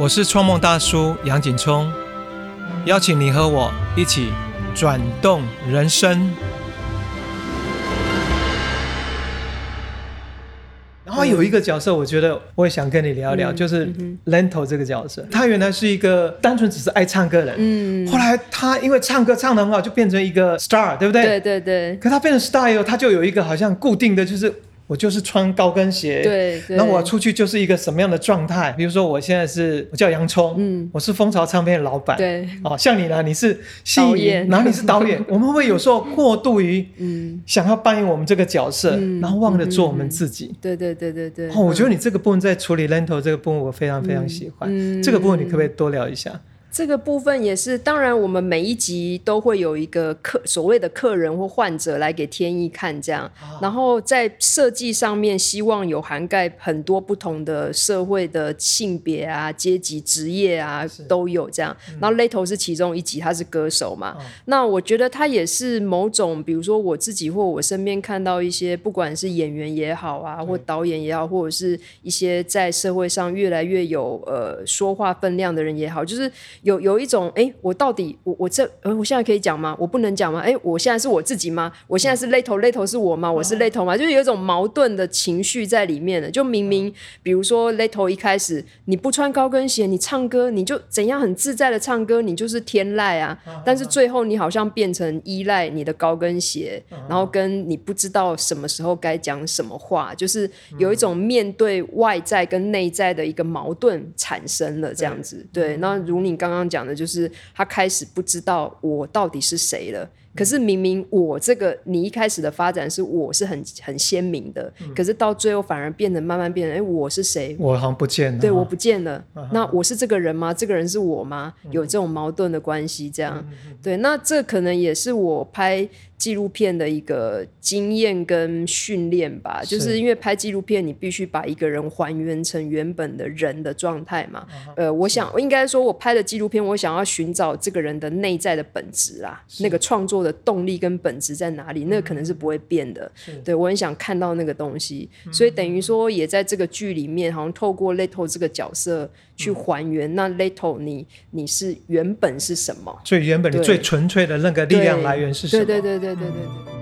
我是创梦大叔杨景聪，邀请你和我一起转动人生。然后有一个角色，我觉得我也想跟你聊聊，就是 Lento 这个角色。他原来是一个单纯只是爱唱歌的人，嗯，后来他因为唱歌唱得很好，就变成一个 star，对不对？对对对。可他变成 star 以后，他就有一个好像固定的就是。我就是穿高跟鞋，对，那我出去就是一个什么样的状态？比如说我现在是我叫洋葱，嗯，我是蜂巢唱片的老板，对，哦，像你呢，你是戏演，然后你是导演，我们会不会有时候过度于嗯。想要扮演我们这个角色，然后忘了做我们自己？对对对对对。哦，我觉得你这个部分在处理 lento 这个部分，我非常非常喜欢。这个部分你可不可以多聊一下？这个部分也是，当然我们每一集都会有一个客所谓的客人或患者来给天意看，这样，然后在设计上面希望有涵盖很多不同的社会的性别啊、阶级、职业啊都有这样。然后 Lato 是其中一集，他是歌手嘛，那我觉得他也是某种，比如说我自己或我身边看到一些，不管是演员也好啊，或导演也好，或者是一些在社会上越来越有呃说话分量的人也好，就是。有有一种哎，我到底我我这呃，我现在可以讲吗？我不能讲吗？哎，我现在是我自己吗？我现在是 little little 是我吗？我是 little 吗？就是有一种矛盾的情绪在里面的。就明明比如说 little 一开始你不穿高跟鞋，你唱歌你就怎样很自在的唱歌，你就是天籁啊。但是最后你好像变成依赖你的高跟鞋，然后跟你不知道什么时候该讲什么话，就是有一种面对外在跟内在的一个矛盾产生了这样子。对，那如你刚。刚刚讲的就是他开始不知道我到底是谁了。可是明明我这个你一开始的发展是我是很很鲜明的，可是到最后反而变得慢慢变得，哎，我是谁？我好像不见了。对，我不见了。那我是这个人吗？这个人是我吗？有这种矛盾的关系，这样。对，那这可能也是我拍。纪录片的一个经验跟训练吧，就是因为拍纪录片，你必须把一个人还原成原本的人的状态嘛。呃，我想应该说，我拍的纪录片，我想要寻找这个人的内在的本质啊，那个创作的动力跟本质在哪里？那可能是不会变的。对我很想看到那个东西，所以等于说，也在这个剧里面，好像透过 Little 这个角色去还原。那 Little，你你是原本是什么？最原本的、最纯粹的那个力量来源是什么？对对对对对对对。